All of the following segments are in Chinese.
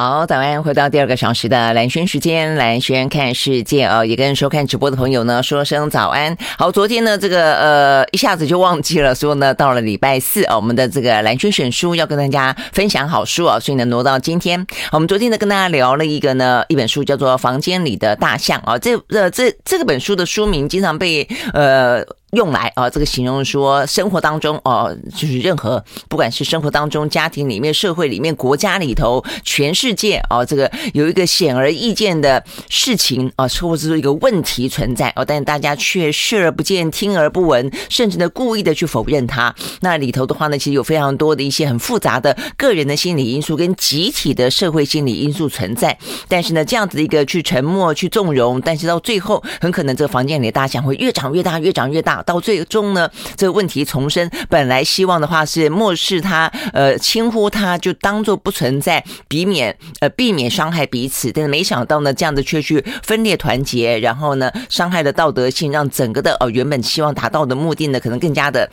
好，早安，回到第二个小时的蓝轩时间，蓝轩看世界哦，也跟收看直播的朋友呢说声早安。好，昨天呢，这个呃一下子就忘记了说呢，到了礼拜四哦，我们的这个蓝轩选书要跟大家分享好书啊，所以呢挪到今天。我们昨天呢跟大家聊了一个呢一本书，叫做《房间里的大象》啊，这呃这这个本书的书名经常被呃。用来啊，这个形容说生活当中哦，就是任何不管是生活当中、家庭里面、社会里面、国家里头、全世界哦，这个有一个显而易见的事情啊，或者是一个问题存在哦，但是大家却视而不见、听而不闻，甚至呢故意的去否认它。那里头的话呢，其实有非常多的一些很复杂的个人的心理因素跟集体的社会心理因素存在。但是呢，这样子的一个去沉默、去纵容，但是到最后，很可能这个房间里的大象会越长越大、越长越大。到最终呢，这个问题重生。本来希望的话是漠视他，呃，轻忽他，就当做不存在，避免呃避免伤害彼此。但是没想到呢，这样子却去分裂团结，然后呢，伤害了道德性，让整个的呃原本希望达到的目的呢，可能更加的。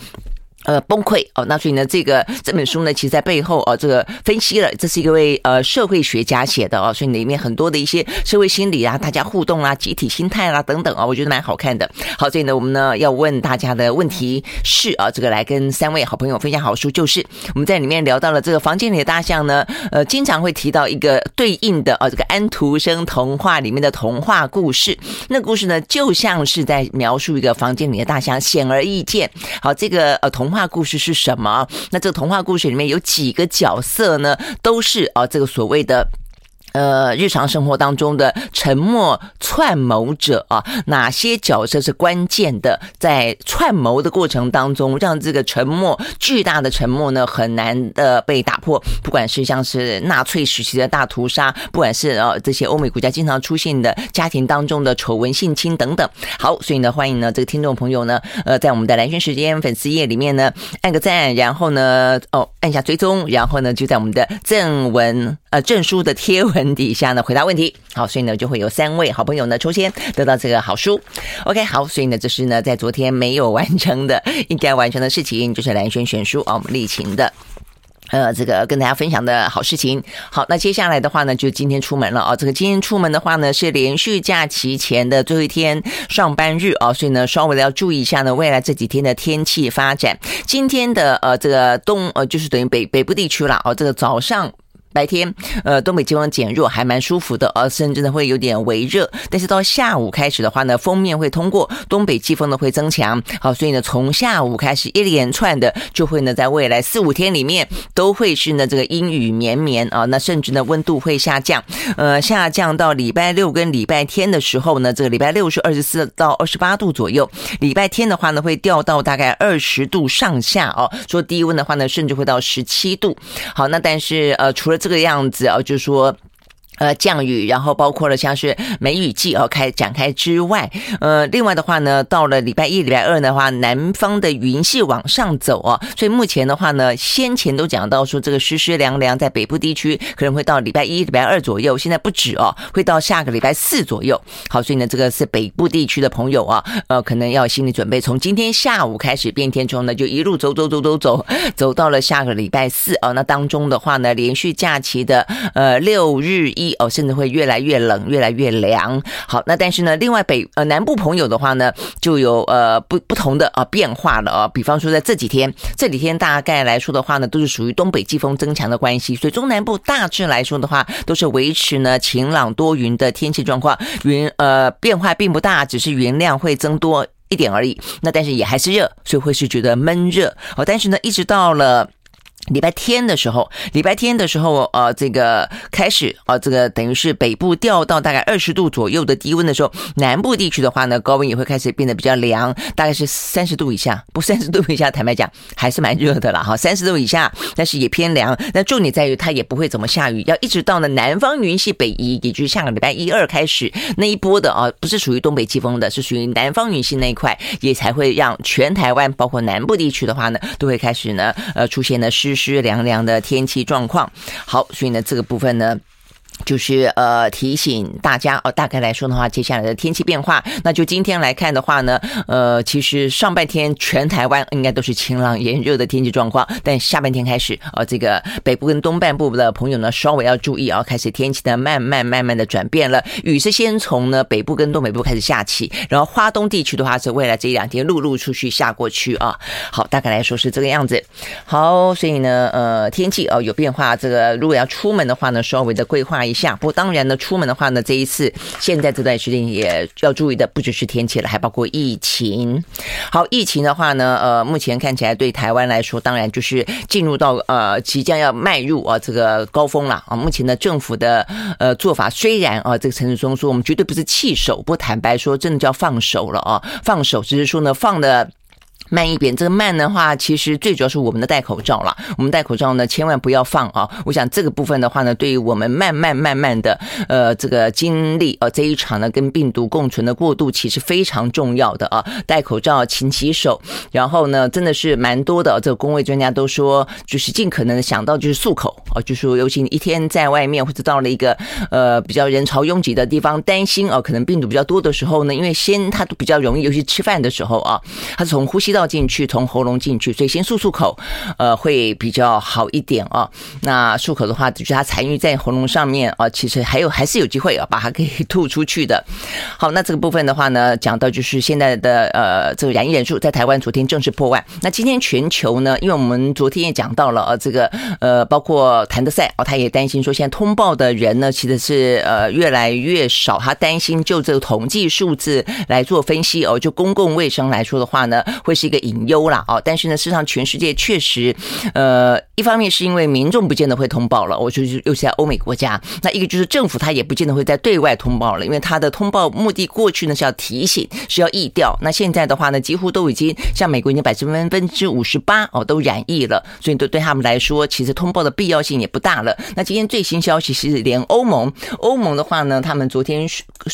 呃，崩溃哦，那所以呢，这个这本书呢，其实在背后哦，这个分析了，这是一位呃社会学家写的哦，所以里面很多的一些社会心理啊，大家互动啊，集体心态啦、啊、等等啊，我觉得蛮好看的。好，所以呢，我们呢要问大家的问题是啊，这个来跟三位好朋友分享好书，就是我们在里面聊到了这个房间里的大象呢，呃，经常会提到一个对应的啊，这个安徒生童话里面的童话故事，那故事呢，就像是在描述一个房间里的大象，显而易见。好，这个呃童话。故事是什么？那这个童话故事里面有几个角色呢？都是啊，这个所谓的。呃，日常生活当中的沉默串谋者啊，哪些角色是关键的？在串谋的过程当中，让这个沉默巨大的沉默呢，很难的被打破。不管是像是纳粹时期的大屠杀，不管是呃这些欧美国家经常出现的家庭当中的丑闻性侵等等。好，所以呢，欢迎呢这个听众朋友呢，呃，在我们的蓝轩时间粉丝页里面呢，按个赞，然后呢，哦，按下追踪，然后呢，就在我们的正文呃证书的贴文。底下呢回答问题，好，所以呢就会有三位好朋友呢抽签得到这个好书。OK，好，所以呢这是呢在昨天没有完成的应该完成的事情，就是兰萱选书啊，我们丽琴的呃这个跟大家分享的好事情。好，那接下来的话呢就今天出门了啊，这个今天出门的话呢是连续假期前的最后一天上班日啊，所以呢稍微的要注意一下呢未来这几天的天气发展。今天的呃这个东呃就是等于北北部地区了啊，这个早上。白天，呃，东北季风减弱，还蛮舒服的，而甚至呢会有点微热。但是到下午开始的话呢，锋面会通过，东北季风呢会增强。好，所以呢，从下午开始一连串的就会呢，在未来四五天里面都会是呢这个阴雨绵绵啊。那甚至呢温度会下降，呃，下降到礼拜六跟礼拜天的时候呢，这个礼拜六是二十四到二十八度左右，礼拜天的话呢会掉到大概二十度上下哦。说低温的话呢，甚至会到十七度。好，那但是呃，除了这个样子啊，就说。呃，降雨，然后包括了像是梅雨季哦开展开之外，呃，另外的话呢，到了礼拜一、礼拜二的话，南方的云系往上走哦，所以目前的话呢，先前都讲到说这个湿湿凉凉在北部地区可能会到礼拜一、礼拜二左右，现在不止哦，会到下个礼拜四左右。好，所以呢，这个是北部地区的朋友啊，呃，可能要心理准备，从今天下午开始变天之后呢，就一路走走走走走，走到了下个礼拜四哦，那当中的话呢，连续假期的呃六日一。哦，甚至会越来越冷，越来越凉。好，那但是呢，另外北呃南部朋友的话呢，就有呃不不同的啊变化了啊。比方说在这几天，这几天大概来说的话呢，都是属于东北季风增强的关系，所以中南部大致来说的话，都是维持呢晴朗多云的天气状况，云呃变化并不大，只是云量会增多一点而已。那但是也还是热，所以会是觉得闷热。哦，但是呢，一直到了。礼拜天的时候，礼拜天的时候，呃，这个开始，呃，这个等于是北部掉到大概二十度左右的低温的时候，南部地区的话呢，高温也会开始变得比较凉，大概是三十度以下，不三十度以下，坦白讲还是蛮热的了哈，三十度以下，但是也偏凉。那重点在于它也不会怎么下雨，要一直到呢南方云系北移，也就是下个礼拜一二开始那一波的啊，不是属于东北季风的，是属于南方云系那一块，也才会让全台湾包括南部地区的话呢，都会开始呢，呃，出现呢湿。湿凉凉的天气状况，好，所以呢，这个部分呢。就是呃提醒大家哦，大概来说的话，接下来的天气变化，那就今天来看的话呢，呃，其实上半天全台湾应该都是晴朗炎热的天气状况，但下半天开始，呃，这个北部跟东半部的朋友呢，稍微要注意啊，开始天气的慢慢慢慢的转变了，雨是先从呢北部跟东北部开始下起，然后花东地区的话是未来这一两天陆陆续续下过去啊。好，大概来说是这个样子。好，所以呢，呃，天气哦有变化，这个如果要出门的话呢，稍微的规划。一下，不过当然呢，出门的话呢，这一次现在这段时间也要注意的不只是天气了，还包括疫情。好，疫情的话呢，呃，目前看起来对台湾来说，当然就是进入到呃即将要迈入啊这个高峰了啊。目前的政府的呃做法虽然啊，这个陈时中说我们绝对不是弃守，不坦白说真的叫放手了啊，放手只是说呢放的。慢一点，这个慢的话，其实最主要是我们的戴口罩了。我们戴口罩呢，千万不要放啊！我想这个部分的话呢，对于我们慢慢慢慢的呃这个经历呃这一场呢跟病毒共存的过渡，其实非常重要的啊。戴口罩，勤洗手，然后呢，真的是蛮多的这个公卫专家都说，就是尽可能想到就是漱口啊，就是说尤其你一天在外面或者到了一个呃比较人潮拥挤的地方，担心啊可能病毒比较多的时候呢，因为先它都比较容易，尤其吃饭的时候啊，它从呼吸。倒进去，从喉咙进去，所以先漱漱口，呃，会比较好一点啊。那漱口的话，就是它残余在喉咙上面啊，其实还有还是有机会啊，把它给吐出去的。好，那这个部分的话呢，讲到就是现在的呃这个染疫人数在台湾昨天正式破万。那今天全球呢，因为我们昨天也讲到了啊，这个呃包括谭德赛哦，他也担心说现在通报的人呢，其实是呃越来越少，他担心就这个统计数字来做分析哦，就公共卫生来说的话呢，会是。一个隐忧了啊，但是呢，事实上全世界确实，呃，一方面是因为民众不见得会通报了，我就是尤其在欧美国家，那一个就是政府他也不见得会在对外通报了，因为他的通报目的过去呢是要提醒，是要疫调，那现在的话呢，几乎都已经像美国已经百分分之五十八哦都染疫了，所以对对他们来说，其实通报的必要性也不大了。那今天最新消息是，连欧盟欧盟的话呢，他们昨天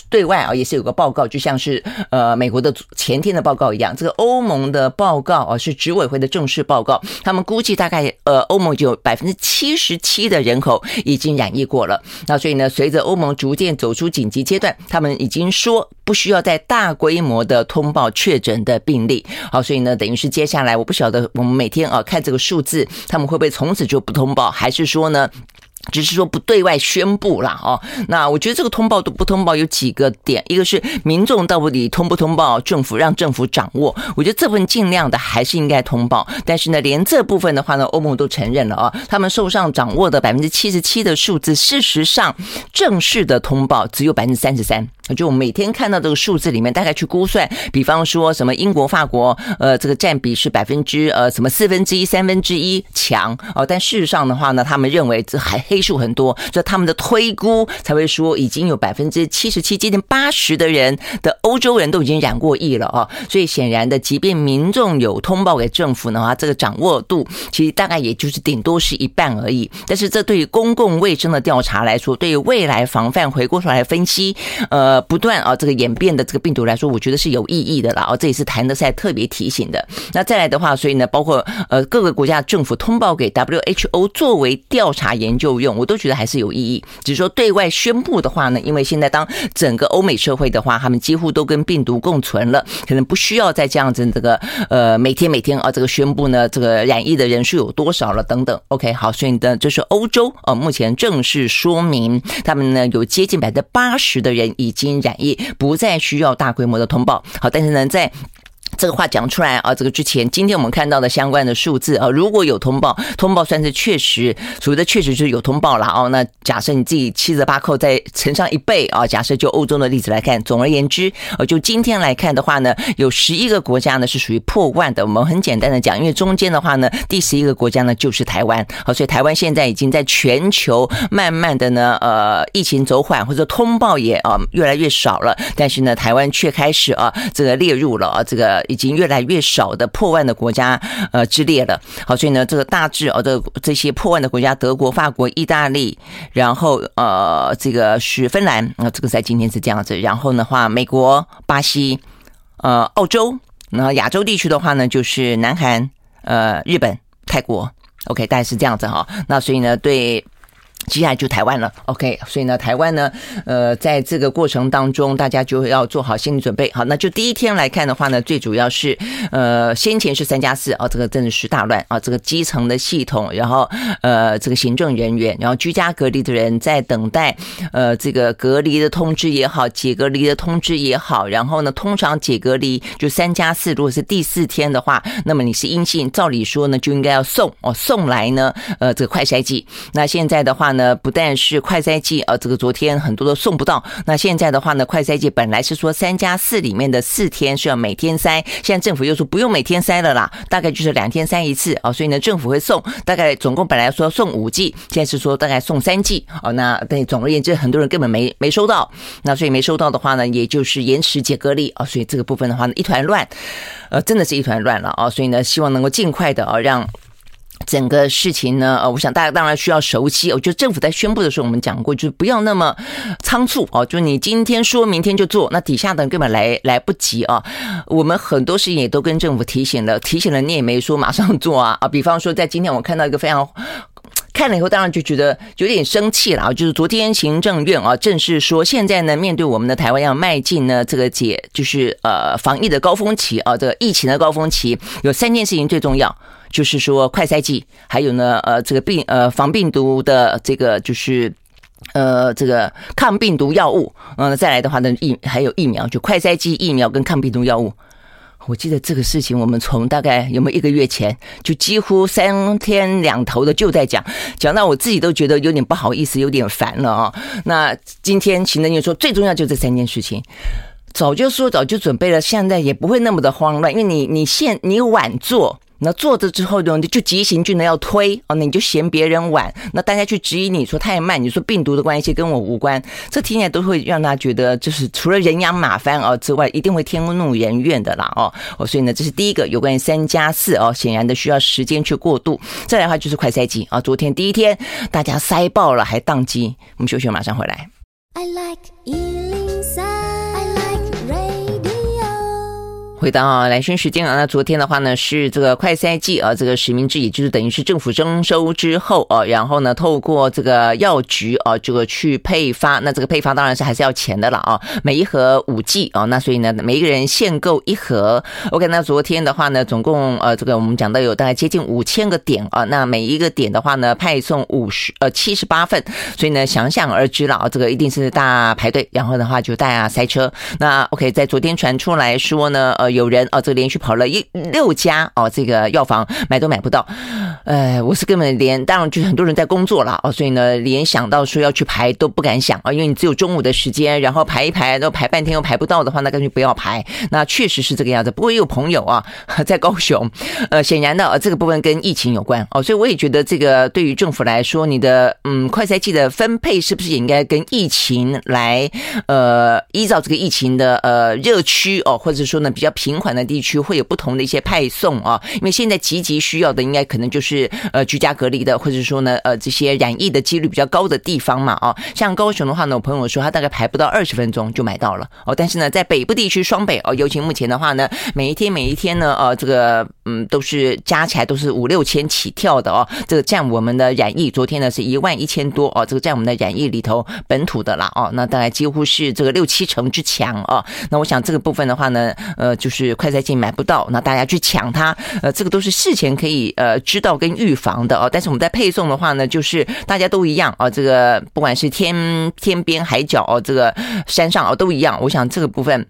对外啊也是有个报告，就像是呃美国的前天的报告一样，这个欧盟的。的报告啊，是执委会的正式报告。他们估计大概呃，欧盟有百分之七十七的人口已经染疫过了。那所以呢，随着欧盟逐渐走出紧急阶段，他们已经说不需要再大规模的通报确诊的病例。好，所以呢，等于是接下来我不晓得我们每天啊看这个数字，他们会不会从此就不通报，还是说呢？只是说不对外宣布啦，哦，那我觉得这个通报都不通报有几个点，一个是民众到底通不通报，政府让政府掌握，我觉得这份尽量的还是应该通报，但是呢，连这部分的话呢，欧盟都承认了啊，他们受上掌握的百分之七十七的数字，事实上正式的通报只有百分之三十三。就每天看到这个数字里面，大概去估算，比方说什么英国、法国，呃，这个占比是百分之呃什么四分之一、三分之一强哦，但事实上的话呢，他们认为这还黑数很多，所以他们的推估才会说已经有百分之七十七、接近八十的人的欧洲人都已经染过疫了啊，所以显然的，即便民众有通报给政府的话，这个掌握度其实大概也就是顶多是一半而已。但是这对于公共卫生的调查来说，对于未来防范回过头来分析，呃。不断啊，这个演变的这个病毒来说，我觉得是有意义的啦。哦，这也是谭德赛特别提醒的。那再来的话，所以呢，包括呃各个国家政府通报给 WHO 作为调查研究用，我都觉得还是有意义。只是说对外宣布的话呢，因为现在当整个欧美社会的话，他们几乎都跟病毒共存了，可能不需要再这样子这个呃每天每天啊这个宣布呢这个染疫的人数有多少了等等。OK，好，所以呢，这是欧洲啊目前正式说明他们呢有接近百分之八十的人已经。染疫不再需要大规模的通报，好，但是呢，在。这个话讲出来啊，这个之前今天我们看到的相关的数字啊，如果有通报，通报算是确实，所谓的确实就是有通报了哦。那假设你自己七折八扣再乘上一倍啊，假设就欧洲的例子来看，总而言之，呃，就今天来看的话呢，有十一个国家呢是属于破万的。我们很简单的讲，因为中间的话呢，第十一个国家呢就是台湾，好，所以台湾现在已经在全球慢慢的呢，呃，疫情走缓或者通报也啊越来越少了，但是呢，台湾却开始啊这个列入了啊这个。已经越来越少的破万的国家呃之列了，好，所以呢，这个大致哦，这这些破万的国家，德国、法国、意大利，然后呃，这个是芬兰啊，这个在今天是这样子，然后的话，美国、巴西、呃，澳洲，然后亚洲地区的话呢，就是南韩、呃，日本、泰国，OK，大概是这样子哈。那所以呢，对。接下来就台湾了，OK，所以呢，台湾呢，呃，在这个过程当中，大家就要做好心理准备。好，那就第一天来看的话呢，最主要是，呃，先前是三加四啊，这个真的是大乱啊，这个基层的系统，然后呃，这个行政人员，然后居家隔离的人在等待，呃，这个隔离的通知也好，解隔离的通知也好，然后呢，通常解隔离就三加四，如果是第四天的话，那么你是阴性，照理说呢，就应该要送哦，送来呢，呃，这个快筛剂。那现在的话呢。不但是快筛剂，呃，这个昨天很多都送不到。那现在的话呢，快筛剂本来是说三加四里面的四天是要每天筛，现在政府又说不用每天筛了啦，大概就是两天筛一次啊。所以呢，政府会送大概总共本来说送五剂，现在是说大概送三剂哦。那但总而言之，很多人根本没没收到，那所以没收到的话呢，也就是延迟解隔离啊。所以这个部分的话呢，一团乱，呃，真的是一团乱了啊。所以呢，希望能够尽快的啊让。整个事情呢，呃，我想大家当然需要熟悉。我觉得政府在宣布的时候，我们讲过，就是不要那么仓促哦。就你今天说明天就做，那底下的人根本来来不及啊。我们很多事情也都跟政府提醒了，提醒了你也没说马上做啊啊。比方说，在今天我看到一个非常看了以后，当然就觉得有点生气了啊。就是昨天行政院啊正式说，现在呢，面对我们的台湾要迈进呢这个解，就是呃防疫的高峰期啊，这个疫情的高峰期，有三件事情最重要。就是说，快筛剂，还有呢，呃，这个病，呃，防病毒的这个，就是，呃，这个抗病毒药物，嗯，再来的话呢，疫还有疫苗，就快筛剂、疫苗跟抗病毒药物。我记得这个事情，我们从大概有没有一个月前，就几乎三天两头的就在讲，讲到我自己都觉得有点不好意思，有点烦了啊。那今天行政院说，最重要就这三件事情，早就说早就准备了，现在也不会那么的慌乱，因为你你现你晚做。那坐着之后呢，你就急行军的要推哦，那你就嫌别人晚，那大家去质疑你说太慢，你说病毒的关系跟我无关，这听起来都会让他觉得就是除了人仰马翻哦之外，一定会天怒人怨的啦哦哦，所以呢，这是第一个有关于三加四哦，显然的需要时间去过渡。再来的话就是快塞机啊，昨天第一天大家塞爆了还宕机，我们休息马上回来。I like 回到蓝轩时间啊，那昨天的话呢是这个快筛剂啊，这个实名制，也就是等于是政府征收之后啊，然后呢透过这个药局啊，这个去配发，那这个配发当然是还是要钱的了啊，每一盒五剂啊，那所以呢每一个人限购一盒。OK，那昨天的话呢，总共呃这个我们讲到有大概接近五千个点啊，那每一个点的话呢派送五十呃七十八份，所以呢想想而知了啊，这个一定是大排队，然后的话就大家塞车。那 OK，在昨天传出来说呢，呃。有人哦，这个连续跑了一六家哦，这个药房买都买不到，哎，我是根本连，当然就很多人在工作了哦，所以呢，连想到说要去排都不敢想啊，因为你只有中午的时间，然后排一排，都排半天又排不到的话，那干脆不要排。那确实是这个样子。不过也有朋友啊，在高雄，呃，显然的啊，这个部分跟疫情有关哦，所以我也觉得这个对于政府来说，你的嗯快筛剂的分配是不是也应该跟疫情来呃依照这个疫情的呃热区哦，或者说呢比较频繁的地区会有不同的一些派送啊，因为现在急急需要的应该可能就是呃居家隔离的，或者说呢呃这些染疫的几率比较高的地方嘛啊，像高雄的话呢，我朋友说他大概排不到二十分钟就买到了哦，但是呢在北部地区双北哦，尤其目前的话呢，每一天每一天呢呃这个嗯都是加起来都是五六千起跳的哦，这个占我们的染疫昨天呢是一万一千多哦，这个占我们的染疫里头本土的啦哦，那大概几乎是这个六七成之强哦，那我想这个部分的话呢呃就。是快筛剂买不到，那大家去抢它，呃，这个都是事前可以呃知道跟预防的哦。但是我们在配送的话呢，就是大家都一样啊，这个不管是天天边海角哦，这个山上哦都一样。我想这个部分。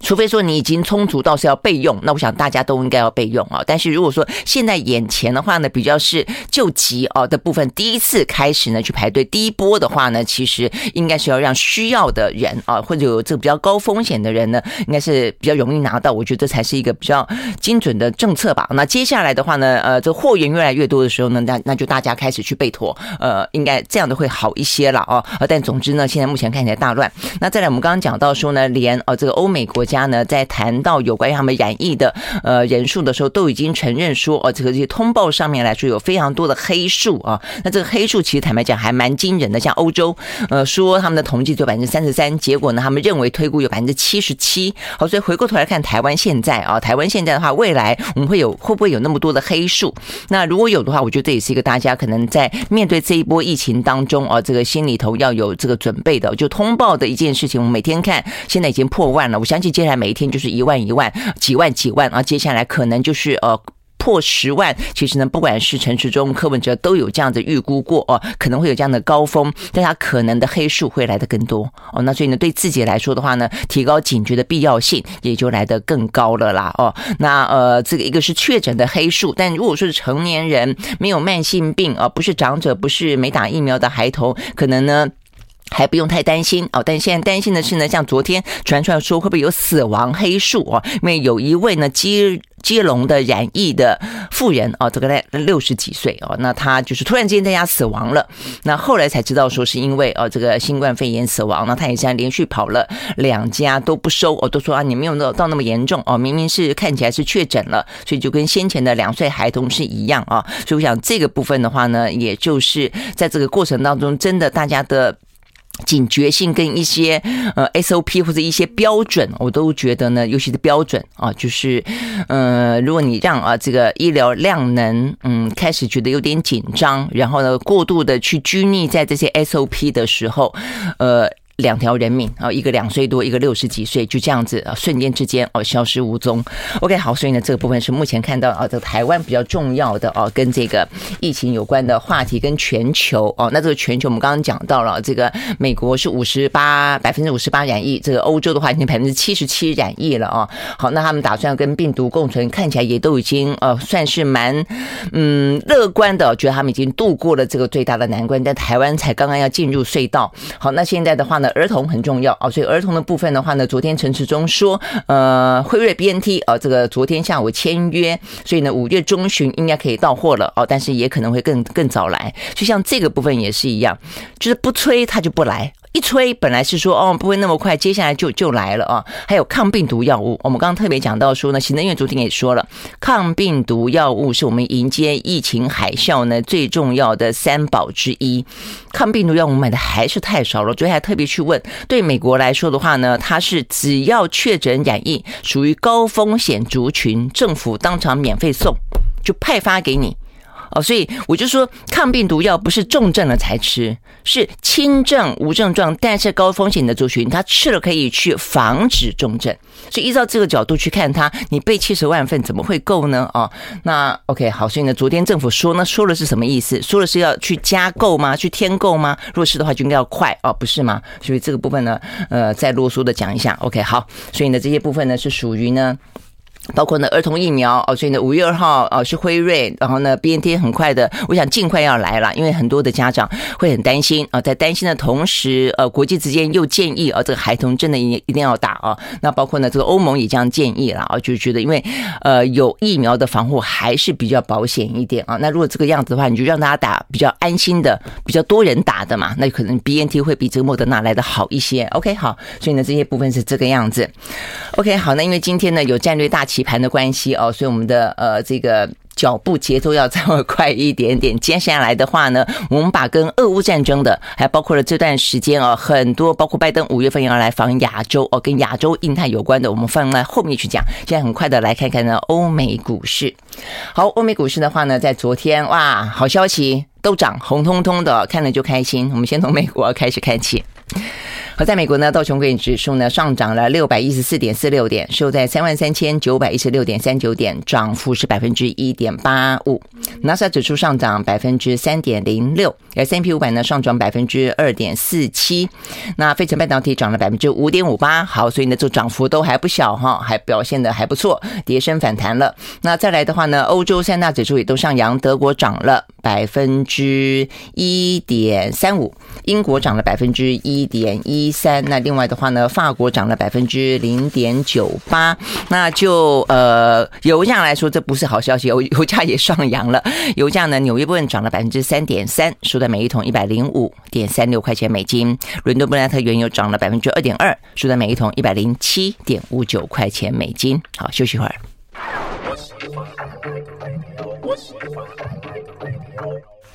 除非说你已经充足到是要备用，那我想大家都应该要备用啊。但是如果说现在眼前的话呢，比较是救急哦的部分，第一次开始呢去排队，第一波的话呢，其实应该是要让需要的人啊，或者有这个比较高风险的人呢，应该是比较容易拿到。我觉得这才是一个比较精准的政策吧。那接下来的话呢，呃，这货源越来越多的时候呢，那那就大家开始去备妥，呃，应该这样的会好一些了哦。但总之呢，现在目前看起来大乱。那再来，我们刚刚讲到说呢，连呃这个欧美国。家呢，在谈到有关于他们染疫的呃人数的时候，都已经承认说，哦，这个这些通报上面来说有非常多的黑数啊。那这个黑数其实坦白讲还蛮惊人的，像欧洲，呃，说他们的统计只有百分之三十三，结果呢，他们认为推估有百分之七十七。好，所以回过头来看台湾现在啊，台湾现在的话，未来我们会有会不会有那么多的黑数？那如果有的话，我觉得这也是一个大家可能在面对这一波疫情当中啊，这个心里头要有这个准备的，就通报的一件事情。我们每天看，现在已经破万了，我相信接下来每一天就是一万、一万、几万、几万啊，接下来可能就是呃。破十万，其实呢，不管是陈时中、柯文哲都有这样子预估过哦，可能会有这样的高峰，但他可能的黑数会来得更多哦。那所以呢，对自己来说的话呢，提高警觉的必要性也就来得更高了啦哦。那呃，这个一个是确诊的黑数，但如果说是成年人没有慢性病啊，不是长者，不是没打疫苗的孩童，可能呢。还不用太担心哦，但现在担心的是呢，像昨天传出来说会不会有死亡黑数啊？因为有一位呢接接龙的染疫的妇人哦，这个在六十几岁哦，那他就是突然之间在家死亡了。那后来才知道说是因为哦这个新冠肺炎死亡，那他也是连续跑了两家都不收哦，都说啊你没有到到那么严重哦，明明是看起来是确诊了，所以就跟先前的两岁孩童是一样啊。所以我想这个部分的话呢，也就是在这个过程当中，真的大家的。警觉性跟一些呃 SOP 或者一些标准，我都觉得呢，尤其是标准啊，就是呃，如果你让啊这个医疗量能嗯开始觉得有点紧张，然后呢过度的去拘泥在这些 SOP 的时候，呃。两条人命啊，一个两岁多，一个六十几岁，就这样子啊，瞬间之间哦，消失无踪。OK，好，所以呢，这个部分是目前看到啊，这个台湾比较重要的哦，跟这个疫情有关的话题，跟全球哦，那这个全球我们刚刚讲到了，这个美国是五十八百分之五十八染疫，这个欧洲的话已经百分之七十七染疫了啊。好，那他们打算跟病毒共存，看起来也都已经呃算是蛮嗯乐观的，觉得他们已经度过了这个最大的难关，但台湾才刚刚要进入隧道。好，那现在的话呢？儿童很重要。哦，所以儿童的部分的话呢，昨天陈时中说，呃，辉瑞 BNT 啊，这个昨天下午签约，所以呢，五月中旬应该可以到货了。哦，但是也可能会更更早来，就像这个部分也是一样，就是不催他就不来。一吹，本来是说哦，不会那么快，接下来就就来了啊。还有抗病毒药物，我们刚刚特别讲到说呢，行政院昨天也说了，抗病毒药物是我们迎接疫情海啸呢最重要的三宝之一。抗病毒药物买的还是太少了，昨天还特别去问，对美国来说的话呢，它是只要确诊染疫属于高风险族群，政府当场免费送，就派发给你。哦，所以我就说，抗病毒药不是重症了才吃，是轻症无症状，但是高风险的族群，他吃了可以去防止重症。所以依照这个角度去看它，你备七十万份怎么会够呢？哦，那 OK 好，所以呢，昨天政府说呢，说的是什么意思？说的是要去加购吗？去添购吗？如果是的话，就应该要快哦，不是吗？所以这个部分呢，呃，再啰嗦的讲一下。OK 好，所以呢，这些部分呢是属于呢。包括呢儿童疫苗哦，所以呢五月二号哦是辉瑞，然后呢 BNT 很快的，我想尽快要来了，因为很多的家长会很担心啊，在担心的同时，呃国际之间又建议啊这个孩童真的一一定要打啊，那包括呢这个欧盟也这样建议了啊，就觉得因为呃有疫苗的防护还是比较保险一点啊，那如果这个样子的话，你就让大家打比较安心的，比较多人打的嘛，那可能 BNT 会比这个莫德纳来的好一些。OK 好，所以呢这些部分是这个样子。OK 好，那因为今天呢有战略大棋盘的关系哦，所以我们的呃这个脚步节奏要这么快一点点。接下来的话呢，我们把跟俄乌战争的，还包括了这段时间啊，很多包括拜登五月份要来访亚洲哦，跟亚洲、印太有关的，我们放在后面去讲。现在很快的来看看呢，欧美股市。好，欧美股市的话呢，在昨天哇，好消息都涨，红彤彤的，看了就开心。我们先从美国开始看起。好，在美国呢，道琼工业指数呢上涨了六百一十四点四六点，收在三万三千九百一十六点三九点，涨幅是百分之一点八五。纳斯达克指数上涨百分之三点零六，S&P 五百呢上涨百分之二点四七。那费城半导体涨了百分之五点五八。好，所以呢，这涨幅都还不小哈，还表现的还不错，跌升反弹了。那再来的话呢，欧洲三大指数也都上扬，德国涨了百分之一点三五，英国涨了百分之一点一。一三。那另外的话呢，法国涨了百分之零点九八。那就呃油价来说，这不是好消息，油油价也上扬了。油价呢，纽约部分涨了百分之三点三，收在每一桶一百零五点三六块钱美金。伦敦布兰特原油涨了百分之二点二，收在每一桶一百零七点五九块钱美金。好，休息一会儿。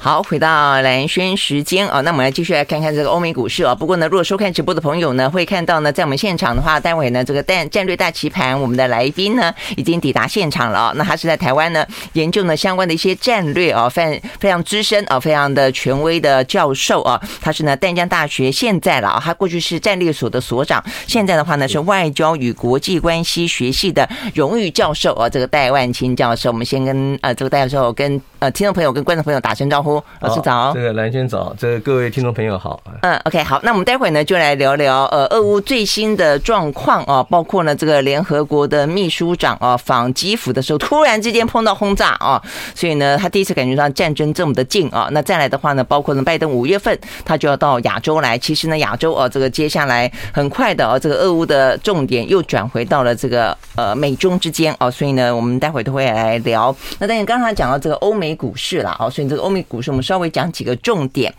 好，回到蓝轩时间啊，那我们来继续来看看这个欧美股市啊。不过呢，如果收看直播的朋友呢，会看到呢，在我们现场的话，待会呢，这个战战略大棋盘，我们的来宾呢已经抵达现场了啊。那他是在台湾呢研究呢相关的一些战略啊，非常非常资深啊，非常的权威的教授啊。他是呢淡江大学现在了啊，他过去是战略所的所长，现在的话呢是外交与国际关系学系的荣誉教授啊。这个戴万青教授，我们先跟呃这个戴教授跟呃听众朋友跟观众朋友打声招呼。老师早，这个兰萱早，这个各位听众朋友好。嗯，OK，好，那我们待会呢就来聊聊呃，俄乌最新的状况啊，包括呢这个联合国的秘书长啊访基辅的时候，突然之间碰到轰炸啊，所以呢他第一次感觉到战争这么的近啊。那再来的话呢，包括呢拜登五月份他就要到亚洲来，其实呢亚洲啊这个接下来很快的啊这个俄乌的重点又转回到了这个呃美中之间啊，所以呢我们待会都会来聊。那但是刚才讲到这个欧美股市了啊，所以这个欧美股市。我们稍微讲几个重点，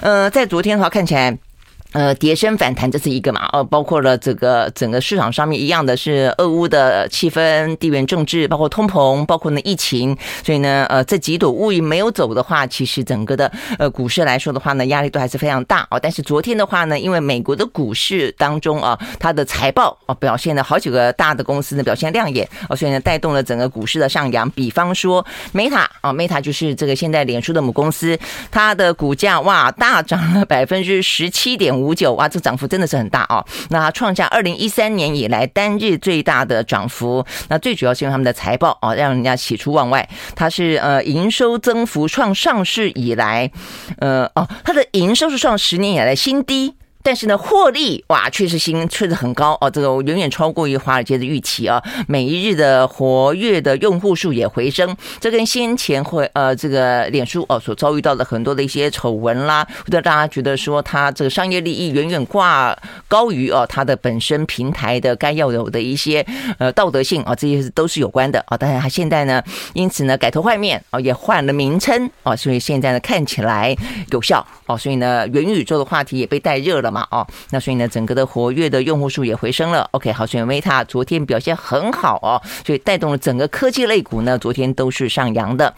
呃，在昨天的话看起来。呃，叠升反弹这是一个嘛？呃，包括了这个整个市场上面一样的是俄乌的气氛、地缘政治，包括通膨，包括呢疫情。所以呢，呃，这几朵乌云没有走的话，其实整个的呃股市来说的话呢，压力都还是非常大哦。但是昨天的话呢，因为美国的股市当中啊，它的财报啊表现了好几个大的公司呢表现亮眼哦，所以呢带动了整个股市的上扬。比方说 Meta 啊，Meta 就是这个现在脸书的母公司，它的股价哇大涨了 百分之十七点五九哇，这涨幅真的是很大哦。那它创下二零一三年以来单日最大的涨幅。那最主要是因为他们的财报啊，让人家喜出望外。它是呃营收增幅创上市以来，呃哦，它的营收是创十年以来新低。但是呢，获利哇，确实新确实很高哦，这个远远超过于华尔街的预期啊。每一日的活跃的用户数也回升，这跟先前会呃这个脸书哦所遭遇到的很多的一些丑闻啦，或者大家觉得说它这个商业利益远远挂高于哦它的本身平台的该要有的一些呃道德性啊，这些都是有关的啊。但是它现在呢，因此呢改头换面啊，也换了名称啊，所以现在呢看起来有效哦，所以呢元宇宙的话题也被带热了嘛。哦，那所以呢，整个的活跃的用户数也回升了。OK，好，所以 Meta 昨天表现很好哦，所以带动了整个科技类股呢，昨天都是上扬的。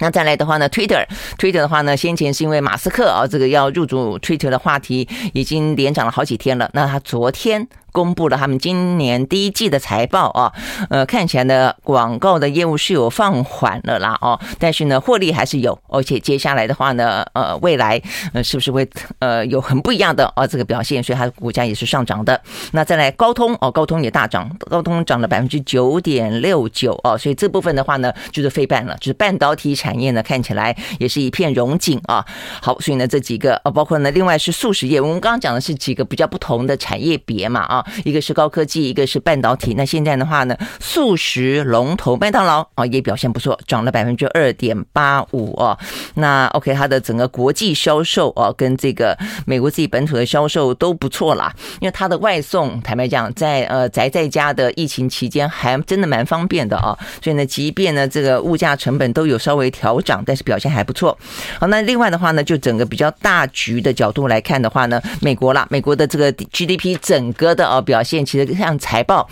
那再来的话呢，Twitter，Twitter 的话呢，先前是因为马斯克啊，这个要入主 Twitter 的话题已经连涨了好几天了。那他昨天。公布了他们今年第一季的财报啊，呃，看起来呢，广告的业务是有放缓了啦哦，但是呢，获利还是有，而且接下来的话呢，呃，未来呃是不是会呃有很不一样的啊这个表现？所以它的股价也是上涨的。那再来高通哦，高通也大涨，高通涨了百分之九点六九哦，所以这部分的话呢，就是费半了，就是半导体产业呢看起来也是一片荣景啊。好，所以呢这几个啊，包括呢另外是速食业，我们刚刚讲的是几个比较不同的产业别嘛啊。一个是高科技，一个是半导体。那现在的话呢，速食龙头麦当劳啊也表现不错，涨了百分之二点八五哦。那 OK，它的整个国际销售啊，跟这个美国自己本土的销售都不错啦。因为它的外送，坦白讲，在呃宅在家的疫情期间，还真的蛮方便的啊。所以呢，即便呢这个物价成本都有稍微调涨，但是表现还不错。好，那另外的话呢，就整个比较大局的角度来看的话呢，美国啦，美国的这个 GDP 整个的。哦表现其实像财报，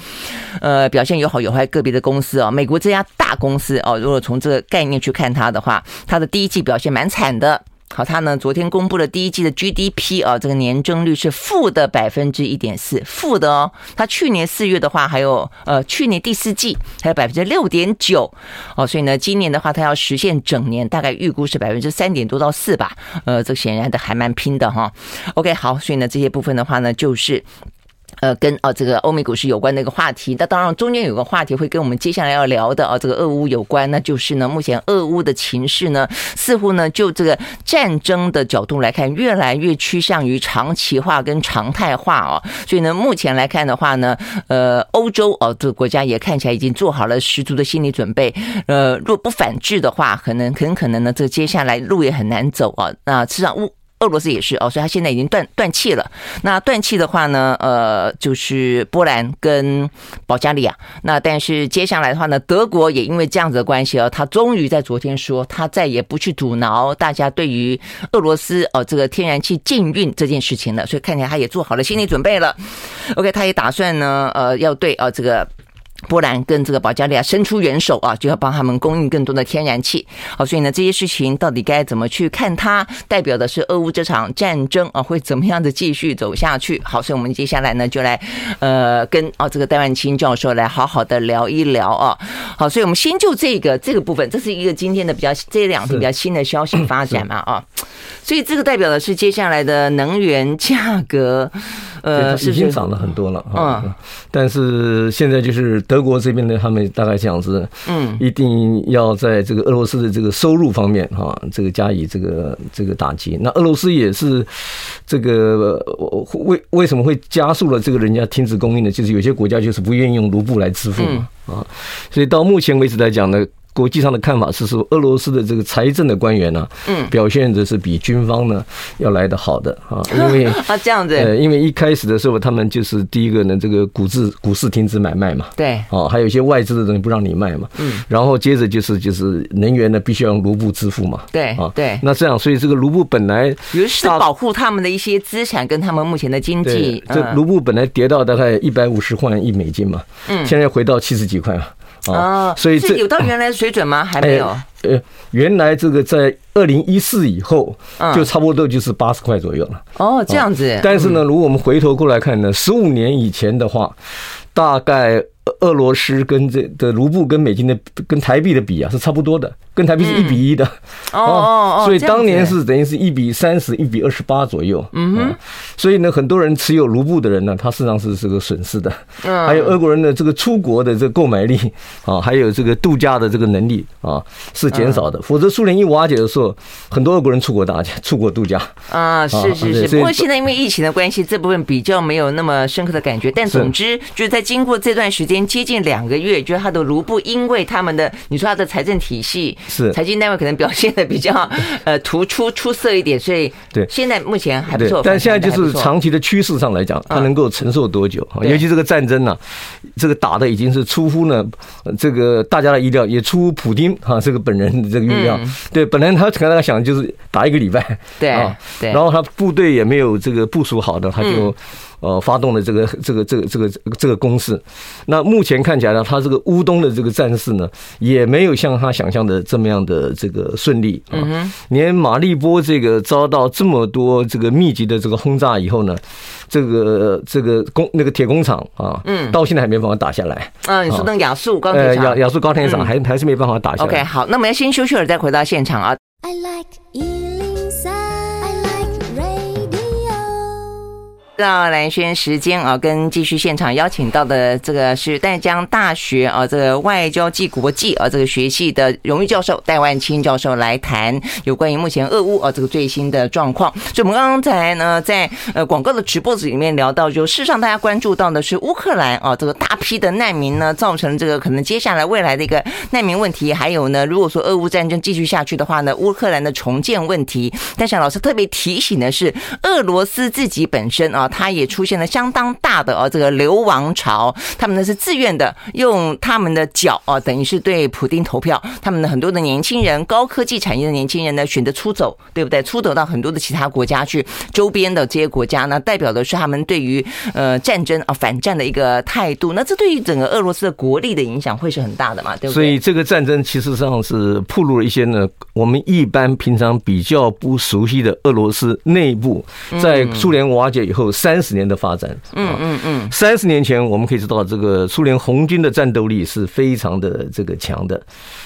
呃，表现有好有坏，个别的公司啊，美国这家大公司哦，如果从这个概念去看它的话，它的第一季表现蛮惨的。好，它呢昨天公布了第一季的 GDP 啊，这个年增率是负的百分之一点四，负的哦。它去年四月的话，还有呃，去年第四季还有百分之六点九哦，所以呢，今年的话，它要实现整年大概预估是百分之三点多到四吧。呃，这显然的还蛮拼的哈。OK，好，所以呢，这些部分的话呢，就是。呃，跟啊这个欧美股市有关的一个话题，那当然中间有个话题会跟我们接下来要聊的啊这个俄乌有关，那就是呢，目前俄乌的情势呢，似乎呢就这个战争的角度来看，越来越趋向于长期化跟常态化哦。所以呢，目前来看的话呢，呃，欧洲哦这个国家也看起来已经做好了十足的心理准备，呃，若不反制的话，可能很可能呢，这接下来路也很难走啊。那实际上乌。俄罗斯也是哦，所以他现在已经断断气了。那断气的话呢，呃，就是波兰跟保加利亚。那但是接下来的话呢，德国也因为这样子的关系哦，他终于在昨天说，他再也不去阻挠大家对于俄罗斯哦这个天然气禁运这件事情了。所以看起来他也做好了心理准备了。OK，他也打算呢，呃，要对啊这个。波兰跟这个保加利亚伸出援手啊，就要帮他们供应更多的天然气。好，所以呢，这些事情到底该怎么去看它？代表的是俄乌这场战争啊，会怎么样的继续走下去？好，所以我们接下来呢，就来呃跟啊这个戴万青教授来好好的聊一聊啊。好，所以我们先就这个这个部分，这是一个今天的比较这两天比较新的消息发展嘛啊。所以这个代表的是接下来的能源价格。呃，已经涨了很多了哈，嗯，但是现在就是德国这边呢，他们大概这样子，嗯，一定要在这个俄罗斯的这个收入方面哈，这个加以这个这个打击。那俄罗斯也是这个为为什么会加速了这个人家停止供应呢？就是有些国家就是不愿意用卢布来支付嘛，啊，所以到目前为止来讲呢。国际上的看法是说，俄罗斯的这个财政的官员呢，嗯，表现的是比军方呢要来的好的啊，因为啊这样子，呃，因为一开始的时候，他们就是第一个呢，这个股市股市停止买卖嘛，对，哦，还有一些外资的东西不让你卖嘛，嗯，然后接着就是就是能源呢必须要用卢布支付嘛，对，啊对，那这样，所以这个卢布本来于是保护他们的一些资产跟他们目前的经济，这卢布本来跌到大概一百五十换一美金嘛，嗯，现在回到七十几块啊。哦，所以这有到原来的水准吗？还没有。呃，原来这个在二零一四以后，就差不多就是八十块左右了。哦，这样子。但是呢，如果我们回头过来看呢，十五年以前的话，大概俄罗斯跟这的卢布跟美金的跟台币的比啊，是差不多的。跟台币是一比一的，哦哦，所以当年是等于是一比三十，一比二十八左右，嗯哼，所以呢，很多人持有卢布的人呢，他实际上是这个损失的，嗯，还有俄国人的这个出国的这个购买力啊，还有这个度假的这个能力啊，是减少的，否则苏联一瓦解的时候，很多俄国人出国打出国度假。啊，是是是，不过现在因为疫情的关系，这部分比较没有那么深刻的感觉，但总之就是在经过这段时间接近两个月，就是他的卢布，因为他们的你说他的财政体系。是财经单位可能表现的比较 呃突出出色一点，所以对现在目前还不错。但现在就是长期的趋势上来讲，它能够承受多久？尤其这个战争呢，这个打的已经是出乎呢这个大家的意料，也出乎普丁哈这个本人的这个预料。对，本来他可能想就是打一个礼拜，对啊，对，然后他部队也没有这个部署好的，他就。呃，发动了这个这个这个这个这个攻势，那目前看起来呢，他这个乌东的这个战事呢，也没有像他想象的这么样的这个顺利啊。连马利波这个遭到这么多这个密集的这个轰炸以后呢，这个这个工那个铁工厂啊，嗯，到现在还没办法打下来。嗯，你说那亚速钢铁厂，亚亚速钢铁厂还还是没办法打下来。OK，好，那我们要先休息会儿，再回到现场啊。到蓝轩时间啊，跟继续现场邀请到的这个是淡江大学啊，这个外交暨国际啊这个学系的荣誉教授戴万青教授来谈有关于目前俄乌啊这个最新的状况。所以，我们刚才呢在呃广告的直播子里面聊到，就事实上大家关注到的是乌克兰啊这个大批的难民呢，造成这个可能接下来未来的一个难民问题，还有呢，如果说俄乌战争继续下去的话呢，乌克兰的重建问题。但是老师特别提醒的是，俄罗斯自己本身啊。他也出现了相当大的哦，这个流亡潮，他们呢是自愿的，用他们的脚啊，等于是对普丁投票。他们的很多的年轻人，高科技产业的年轻人呢，选择出走，对不对？出走到很多的其他国家去，周边的这些国家呢，代表的是他们对于呃战争啊反战的一个态度。那这对于整个俄罗斯的国力的影响会是很大的嘛？对不对？所以这个战争其实上是暴露了一些呢，我们一般平常比较不熟悉的俄罗斯内部，在苏联瓦解以后。三十年的发展，嗯嗯嗯，三十年前我们可以知道，这个苏联红军的战斗力是非常的这个强的，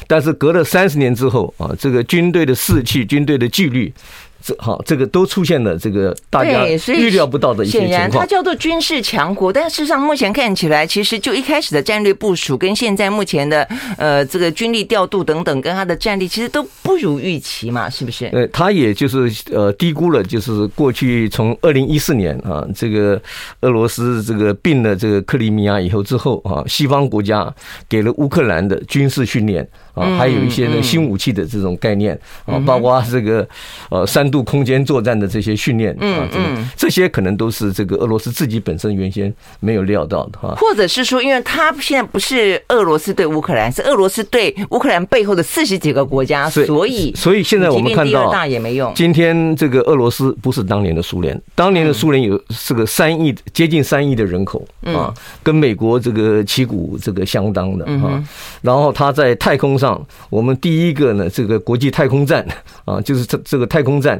但是隔了三十年之后啊，这个军队的士气、军队的纪律。这好，这个都出现了这个大家预料不到的一些情况。显然，它叫做军事强国，但事实上目前看起来，其实就一开始的战略部署跟现在目前的呃这个军力调度等等，跟它的战力其实都不如预期嘛，是不是？呃，他也就是呃低估了，就是过去从二零一四年啊，这个俄罗斯这个并了这个克里米亚以后之后啊，西方国家给了乌克兰的军事训练啊，还有一些呢新武器的这种概念啊，包括这个呃三。度空间作战的这些训练啊，嗯，这些可能都是这个俄罗斯自己本身原先没有料到的哈。或者是说，因为他现在不是俄罗斯对乌克兰，是俄罗斯对乌克兰背后的四十几个国家，所以所以现在我们看到，大也没用。今天这个俄罗斯不是当年的苏联，当年的苏联有是个三亿接近三亿的人口啊，跟美国这个旗鼓这个相当的啊。然后他在太空上，我们第一个呢，这个国际太空站啊，就是这这个太空站。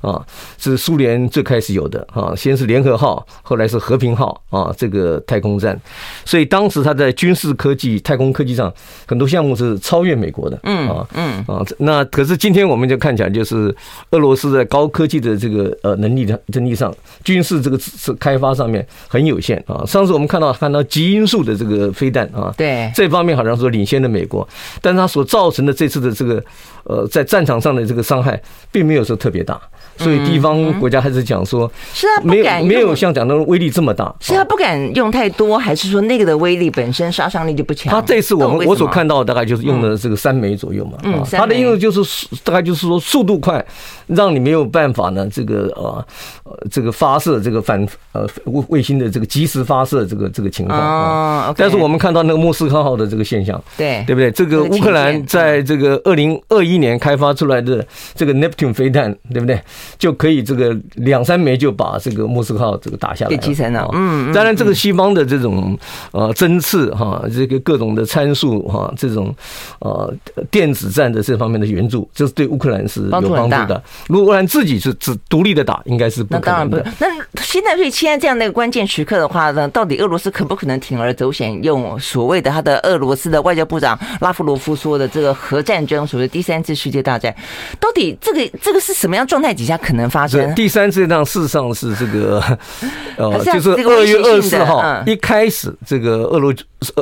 啊，是苏联最开始有的啊，先是联合号，后来是和平号啊，这个太空站，所以当时他在军事科技、太空科技上很多项目是超越美国的，嗯啊嗯啊，那可是今天我们就看起来就是俄罗斯在高科技的这个呃能力的能力上，军事这个是开发上面很有限啊。上次我们看到看到极音速的这个飞弹啊，对这方面好像说领先的美国，但是它所造成的这次的这个呃在战场上的这个伤害，并没有说特别大。所以地方国家还是讲说，是啊，没有没有像讲的威力这么大，是他不敢用太多，还是说那个的威力本身杀伤力就不强？他这次我们我所看到大概就是用的这个三枚左右嘛，嗯，它的应用就是大概就是说速度快，让你没有办法呢，这个呃呃这个发射这个反呃卫卫星的这个及时发射这个这个情况啊。但是我们看到那个莫斯科号的这个现象，对对不对？这个乌克兰在这个二零二一年开发出来的这个 Neptune 飞弹，对不对？就可以这个两三枚就把这个莫斯科号这个打下来，给击沉了。嗯，当然这个西方的这种呃针刺哈，这个各种的参数哈，这种呃电子战的这方面的援助，这是对乌克兰是有帮助的。如果乌克兰自己是只独立的打，应该是不可能的。那现在所以现在这样的一个关键时刻的话呢，到底俄罗斯可不可能铤而走险，用所谓的他的俄罗斯的外交部长拉夫罗夫说的这个核战争，所谓第三次世界大战，到底这个这个是什么样状态底下？可能发生第三次战，事实上是这个，呃，就是二月二十四号一开始，这个俄罗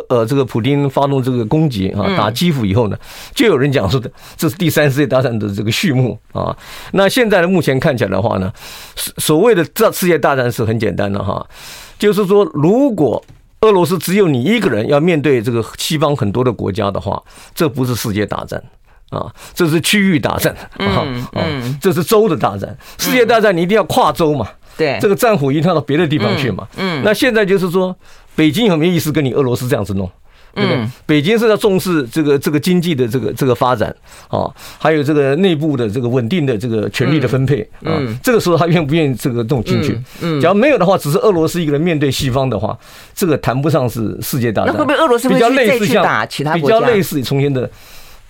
呃这个普丁发动这个攻击啊，打基辅以后呢，就有人讲说的这是第三次世界大战的这个序幕啊。那现在呢，目前看起来的话呢，所谓的这世界大战是很简单的哈，就是说如果俄罗斯只有你一个人要面对这个西方很多的国家的话，这不是世界大战。啊，这是区域大战啊，嗯，这是州的大战，世界大战你一定要跨州嘛，对，这个战火一定要到别的地方去嘛，嗯，那现在就是说，北京有没有意思跟你俄罗斯这样子弄，对不对？北京是要重视这个这个经济的这个这个发展啊，还有这个内部的这个稳定的这个权力的分配啊，这个时候他愿不愿意这个动进去？嗯，假如没有的话，只是俄罗斯一个人面对西方的话，这个谈不上是世界大战。那会不会俄罗斯会再去打其他？比较类似重新的。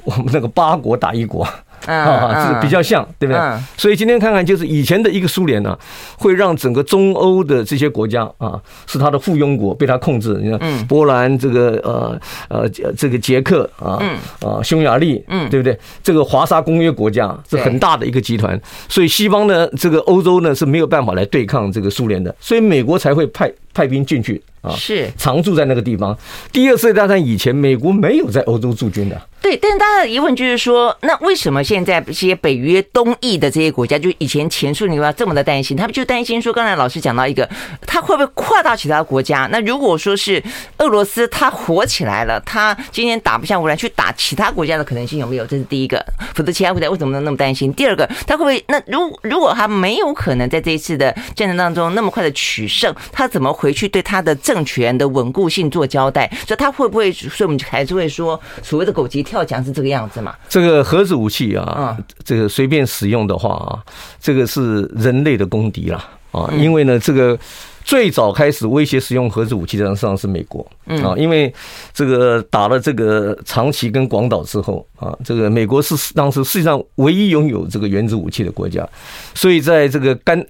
我们那个八国打一国啊，这 个比较像，对不对？所以今天看看，就是以前的一个苏联呢，会让整个中欧的这些国家啊，是他的附庸国，被他控制。你看，波兰这个呃呃这个捷克啊啊匈牙利，嗯，对不对？这个华沙公约国家是很大的一个集团，所以西方呢，这个欧洲呢是没有办法来对抗这个苏联的，所以美国才会派派兵进去啊，是常驻在那个地方。第二次世界大战以前，美国没有在欧洲驻军的。对，但是大家的疑问就是说，那为什么现在这些北约东翼的这些国家，就以前前苏联要这么的担心？他们就担心说，刚才老师讲到一个，他会不会跨到其他国家？那如果说是俄罗斯他火起来了，他今天打不下乌克兰，去打其他国家的可能性有没有？这是第一个。否则其他国家为什么能那么担心？第二个，他会不会？那如如果他没有可能在这一次的战争当中那么快的取胜，他怎么回去对他的政权的稳固性做交代？所以他会不会？所以我们还是会说，所谓的狗急跳墙是这个样子嘛？这个核子武器啊，这个随便使用的话啊，这个是人类的公敌了啊！因为呢，这个最早开始威胁使用核子武器的实际上是美国啊，因为这个打了这个长崎跟广岛之后啊，这个美国是当时世界上唯一拥有这个原子武器的国家，所以在这个干。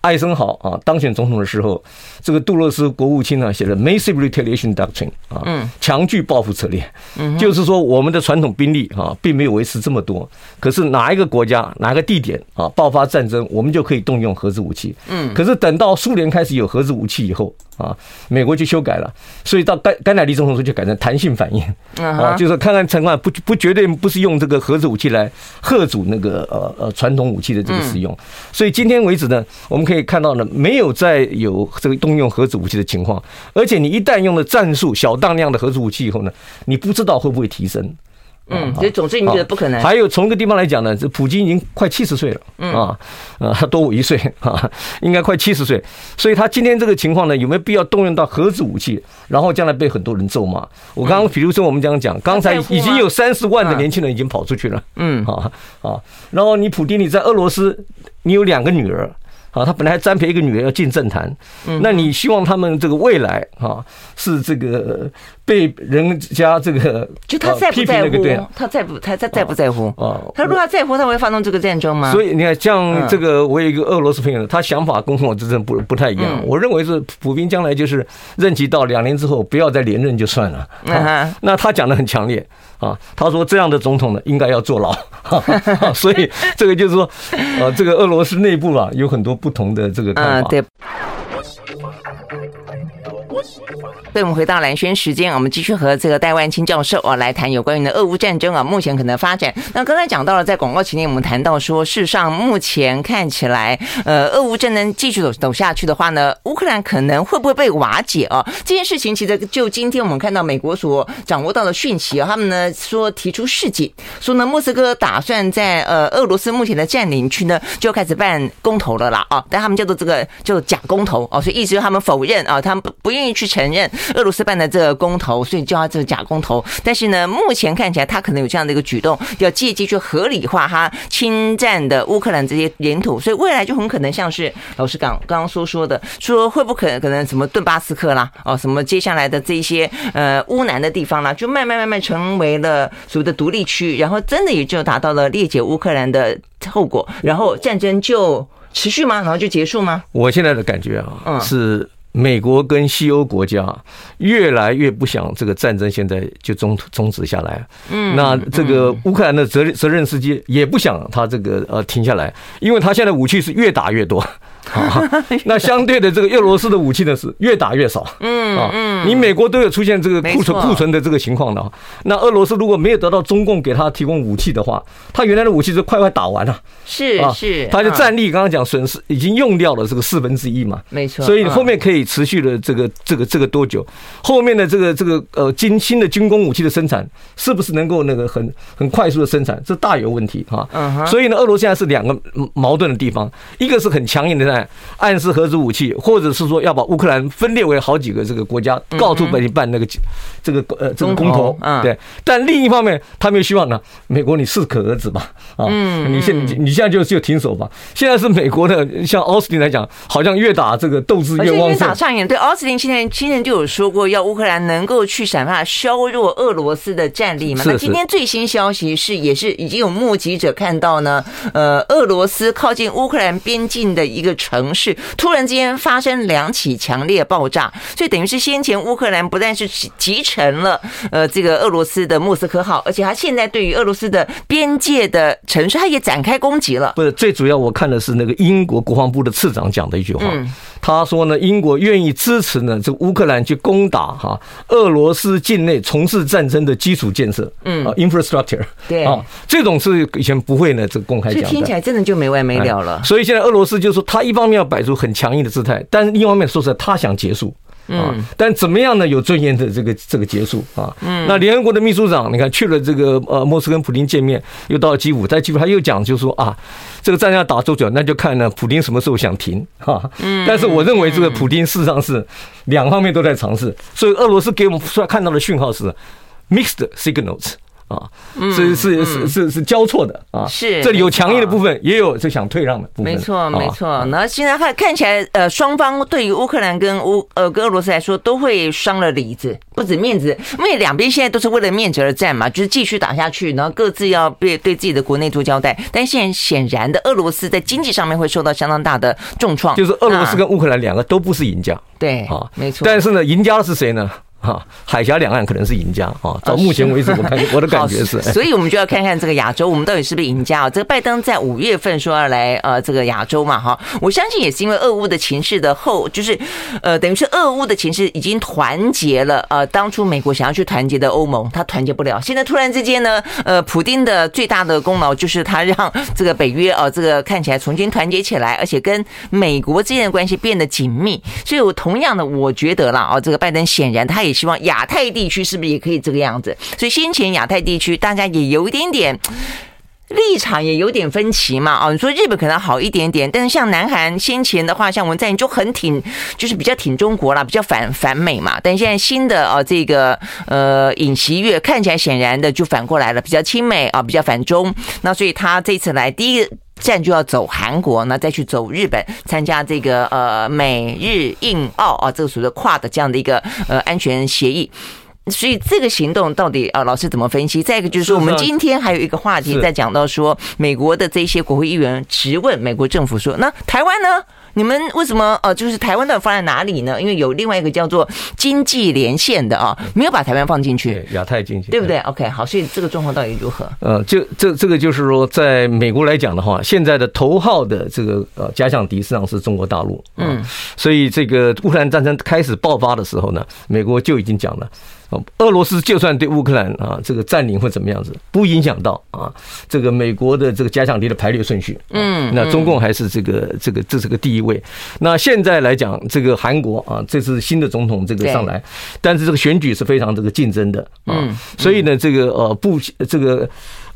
艾森豪啊，当选总统的时候，这个杜勒斯国务卿呢写的 Massive Retaliation Doctrine 啊，强拒报复策略，就是说我们的传统兵力啊，并没有维持这么多，可是哪一个国家哪个地点啊爆发战争，我们就可以动用核子武器。嗯，可是等到苏联开始有核子武器以后。啊，美国就修改了，所以到甘甘乃迪总统时就改成弹性反应。啊，就是看看情况，不不绝对不是用这个核子武器来吓阻那个呃呃传统武器的这个使用。所以今天为止呢，我们可以看到呢，没有再有这个动用核子武器的情况，而且你一旦用了战术小当量的核子武器以后呢，你不知道会不会提升。嗯，所以总之你觉得不可能。还有从一个地方来讲呢，这普京已经快七十岁了，啊，呃，他 多我一岁 啊，应该快七十岁，所以他今天这个情况呢，有没有必要动用到核子武器，然后将来被很多人咒骂？我刚刚比如说我们这样讲，刚才已经有三十万的年轻人已经跑出去了，嗯，啊啊，然后你普京你在俄罗斯，你有两个女儿。啊，他本来还栽培一个女儿要进政坛，那你希望他们这个未来啊是这个被人家这个就他在不在乎？他在不他他在不在乎？啊，他如果他在乎，他会发动这个战争吗？所以你看，像这个我有一个俄罗斯朋友，他想法跟我真正不不太一样。我认为是普京将来就是任期到两年之后不要再连任就算了。那他讲的很强烈。啊，他说这样的总统呢，应该要坐牢，所以这个就是说，呃，这个俄罗斯内部啊，有很多不同的这个看法。对。所以我们回到蓝轩时间，我们继续和这个戴万青教授啊来谈有关于的俄乌战争啊，目前可能发展。那刚才讲到了，在广告期间我们谈到说，事实上目前看起来，呃，俄乌战争继续走走下去的话呢，乌克兰可能会不会被瓦解啊？这件事情其实就今天我们看到美国所掌握到的讯息啊，他们呢说提出示警，说呢莫斯科打算在呃俄罗斯目前的占领区呢就开始办公投了啦啊，但他们叫做这个就假公投哦，所以意思是他们否认啊，他们不不愿意去承认。俄罗斯办的这个公投，所以叫他这个假公投。但是呢，目前看起来他可能有这样的一个举动，要借机去合理化他侵占的乌克兰这些领土。所以未来就很可能像是老师刚刚刚说说的，说会不可能可能什么顿巴斯克啦，哦，什么接下来的这些呃乌南的地方啦，就慢慢慢慢成为了所谓的独立区，然后真的也就达到了裂解乌克兰的后果，然后战争就持续吗？然后就结束吗？我现在的感觉啊，嗯，是。美国跟西欧国家越来越不想这个战争现在就终终止下来，嗯，那这个乌克兰的责任责任司机也不想他这个呃停下来，因为他现在武器是越打越多。好，那相对的这个俄罗斯的武器呢是越打越少，嗯啊，你美国都有出现这个库存库存的这个情况的，那俄罗斯如果没有得到中共给他提供武器的话，他原来的武器是快快打完了，是是，他的战力刚刚讲损失已经用掉了这个四分之一嘛，没错，所以后面可以持续的这个这个这个多久？后面的这个这个呃军新的军工武器的生产是不是能够那个很很快速的生产？这大有问题哈，所以呢，俄罗斯现在是两个矛盾的地方，一个是很强硬的在。暗示核子武器，或者是说要把乌克兰分裂为好几个这个国家，告诉北京办那个这个呃这个公投，对。但另一方面，他们又希望呢，美国你适可而止吧，啊，你现你你现在就就停手吧。现在是美国的，像奥斯汀来讲，好像越打这个斗志越旺盛。打上瘾。对，奥斯汀今天今天就有说过，要乌克兰能够去想办法削弱俄罗斯的战力嘛。那今天最新消息是，也是已经有目击者看到呢，呃，俄罗斯靠近乌克兰边境的一个城市。突然之间发生两起强烈爆炸，所以等于是先前乌克兰不但是集成了呃这个俄罗斯的莫斯科号，而且他现在对于俄罗斯的边界的城市，他也展开攻击了。不是，最主要我看的是那个英国国防部的次长讲的一句话，他说呢，英国愿意支持呢这个乌克兰去攻打哈俄罗斯境内从事战争的基础建设，嗯啊，infrastructure，对啊，这种是以前不会呢这个公开讲的，听起来真的就没完没了了。所以现在俄罗斯就是说，他一方面要摆出很强硬的姿态，但是另一方面说实在，他想结束啊。但怎么样呢？有尊严的这个这个结束啊。嗯。那联合国的秘书长，你看去了这个呃，莫斯科跟普京见面，又到了基辅，在基辅他又讲，就是说啊，这个战争要打多久，那就看呢，普京什么时候想停哈。嗯。但是我认为这个普京事实上是两方面都在尝试，所以俄罗斯给我们出来看到的讯号是 mixed signals。啊，是是是是是交错的啊，是这里有强硬的部分，也有这想退让的部分。没错没错。那现在看看起来，呃，双方对于乌克兰跟乌呃跟俄罗斯来说，都会伤了里子，不止面子，因为两边现在都是为了面子而战嘛，就是继续打下去，然后各自要对对自己的国内做交代。但现在显然的，俄罗斯在经济上面会受到相当大的重创，就是俄罗斯跟乌克兰两个都不是赢家。对啊，没错。但是呢，赢家的是谁呢？哈，海峡两岸可能是赢家啊！到目前为止，我看我的感觉是，所以我们就要看看这个亚洲，我们到底是不是赢家啊？这个拜登在五月份说要来呃这个亚洲嘛，哈，我相信也是因为俄乌的情势的后，就是呃等于是俄乌的情势已经团结了呃当初美国想要去团结的欧盟，他团结不了，现在突然之间呢，呃，普丁的最大的功劳就是他让 这个北约啊这个看起来重新团结起来，而且跟美国之间的关系变得紧密，所以我同样的我觉得啦啊，这个拜登显然他也。也希望亚太地区是不是也可以这个样子？所以先前亚太地区大家也有一点点。立场也有点分歧嘛，啊，你说日本可能好一点点，但是像南韩先前的话，像文在寅就很挺，就是比较挺中国啦，比较反反美嘛。但现在新的啊，这个呃尹锡悦看起来显然的就反过来了，比较亲美啊，比较反中。那所以他这次来第一站就要走韩国，那再去走日本，参加这个呃美日印澳啊，这个所谓的跨的这样的一个呃安全协议。所以这个行动到底啊，老师怎么分析？再一个就是说，我们今天还有一个话题在讲到说，美国的这些国会议员质问美国政府说，那台湾呢？你们为什么呃，就是台湾的放在哪里呢？因为有另外一个叫做经济连线的啊，没有把台湾放进去。亚太经济，对不对？OK，好，所以这个状况到底如何？呃，就这这个就是说，在美国来讲的话，现在的头号的这个呃假想敌实际上是中国大陆。嗯，所以这个乌克兰战争开始爆发的时候呢，美国就已经讲了。俄罗斯就算对乌克兰啊这个占领或怎么样子，不影响到啊这个美国的这个假想敌的排列顺序。嗯，那中共还是这个这个这是个第一位。那现在来讲，这个韩国啊，这次新的总统这个上来，但是这个选举是非常这个竞争的啊，所以呢，这个呃不这个。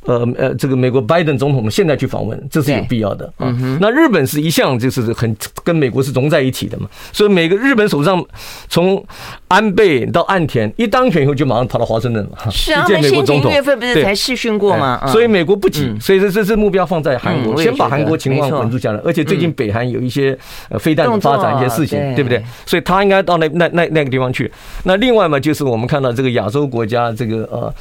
呃呃，这个美国拜登总统现在去访问，这是有必要的啊。那日本是一向就是很跟美国是融在一起的嘛，所以每个日本首相从安倍到岸田一当选以后就马上跑到华盛顿了，是啊，去见美国总统。月份不是才试训过吗？所以美国不急，所以这这是目标放在韩国，先把韩国情况稳住下来。而且最近北韩有一些呃飞弹的发展一些事情，对不对？所以他应该到那那那那个地方去。那另外嘛，就是我们看到这个亚洲国家这个呃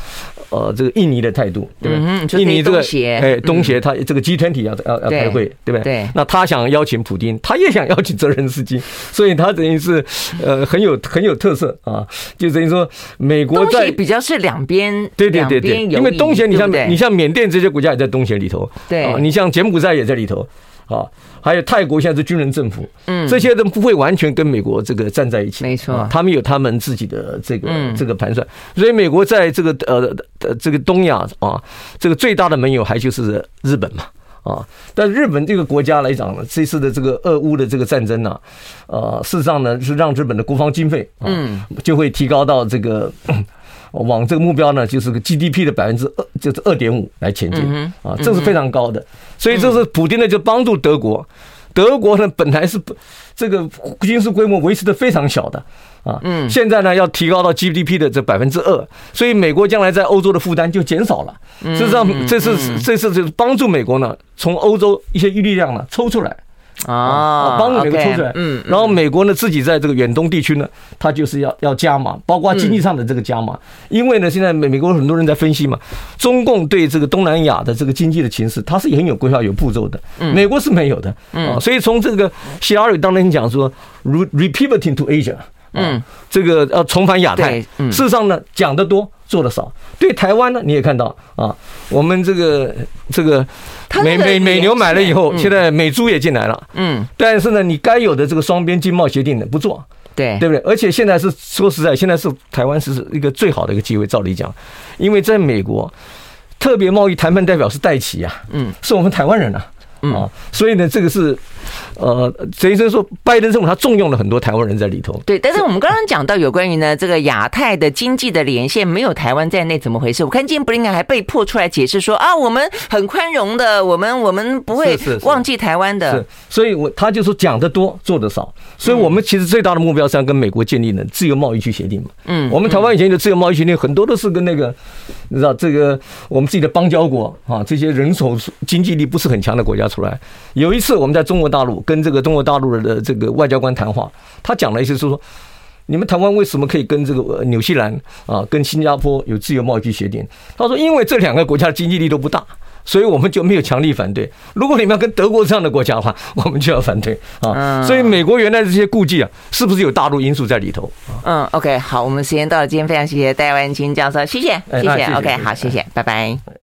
呃这个印尼的态度，对不对？印尼这个哎，东协他这个 G 团体要要要开会，对不对？对。那他想邀请普京，他也想邀请泽连斯基，所以他等于是呃很有很有特色啊，就等于说美国在比较是两边对对对对，因为东协你像你像缅甸这些国家也在东协里头，对，你像柬埔寨也在里头。啊，还有泰国现在是军人政府，嗯，这些都不会完全跟美国这个站在一起，没错，他们有他们自己的这个这个盘算，所以美国在这个呃呃这个东亚啊，这个最大的盟友还就是日本嘛，啊，但日本这个国家来讲呢，这次的这个俄乌的这个战争呢，呃，事实上呢是让日本的国防经费，嗯，就会提高到这个。往这个目标呢，就是个 GDP 的百分之二，就是二点五来前进啊，这是非常高的。所以这是普京呢就帮助德国，德国呢本来是这个军事规模维持的非常小的啊，现在呢要提高到 GDP 的这百分之二，所以美国将来在欧洲的负担就减少了。事实上，这次这次就是帮助美国呢从欧洲一些力量呢抽出来。啊，帮助美国抽出来，嗯，然后美国呢自己在这个远东地区呢，它就是要要加码，包括经济上的这个加码，因为呢现在美美国很多人在分析嘛，中共对这个东南亚的这个经济的情势，它是很有规划、有步骤的，美国是没有的，嗯，所以从这个希拉里当年讲说，re-repivoting to Asia，嗯，这个要重返亚太，事实上呢讲得多。做的少，对台湾呢，你也看到啊，我们这个这个美美美牛买了以后，现在美猪也进来了，嗯，但是呢，你该有的这个双边经贸协定呢不做，对。对不对？而且现在是说实在，现在是台湾是一个最好的一个机会，照理讲，因为在美国特别贸易谈判代表是戴奇呀，嗯，是我们台湾人啊。啊，所以呢，这个是，呃，陈医生说，拜登政府他重用了很多台湾人在里头。对，但是我们刚刚讲到有关于呢这个亚太的经济的连线没有台湾在内，怎么回事？我看今天布林肯还被迫出来解释说啊，我们很宽容的，我们我们不会忘记台湾的。是，所以我他就说讲的多，做的少。所以我们其实最大的目标是要跟美国建立呢自由贸易区协定嘛。嗯，我们台湾以前的自由贸易协定很多都是跟那个，你知道这个我们自己的邦交国啊，这些人手经济力不是很强的国家。出来，有一次我们在中国大陆跟这个中国大陆的这个外交官谈话，他讲了一次是说，你们台湾为什么可以跟这个纽西兰啊、跟新加坡有自由贸易协定？他说，因为这两个国家的经济力都不大，所以我们就没有强力反对。如果你们要跟德国这样的国家的话，我们就要反对啊。所以美国原来这些顾忌啊，是不是有大陆因素在里头？嗯，OK，好，我们时间到了，今天非常谢谢戴万清教授，谢谢，谢谢，OK，好，谢谢，拜拜。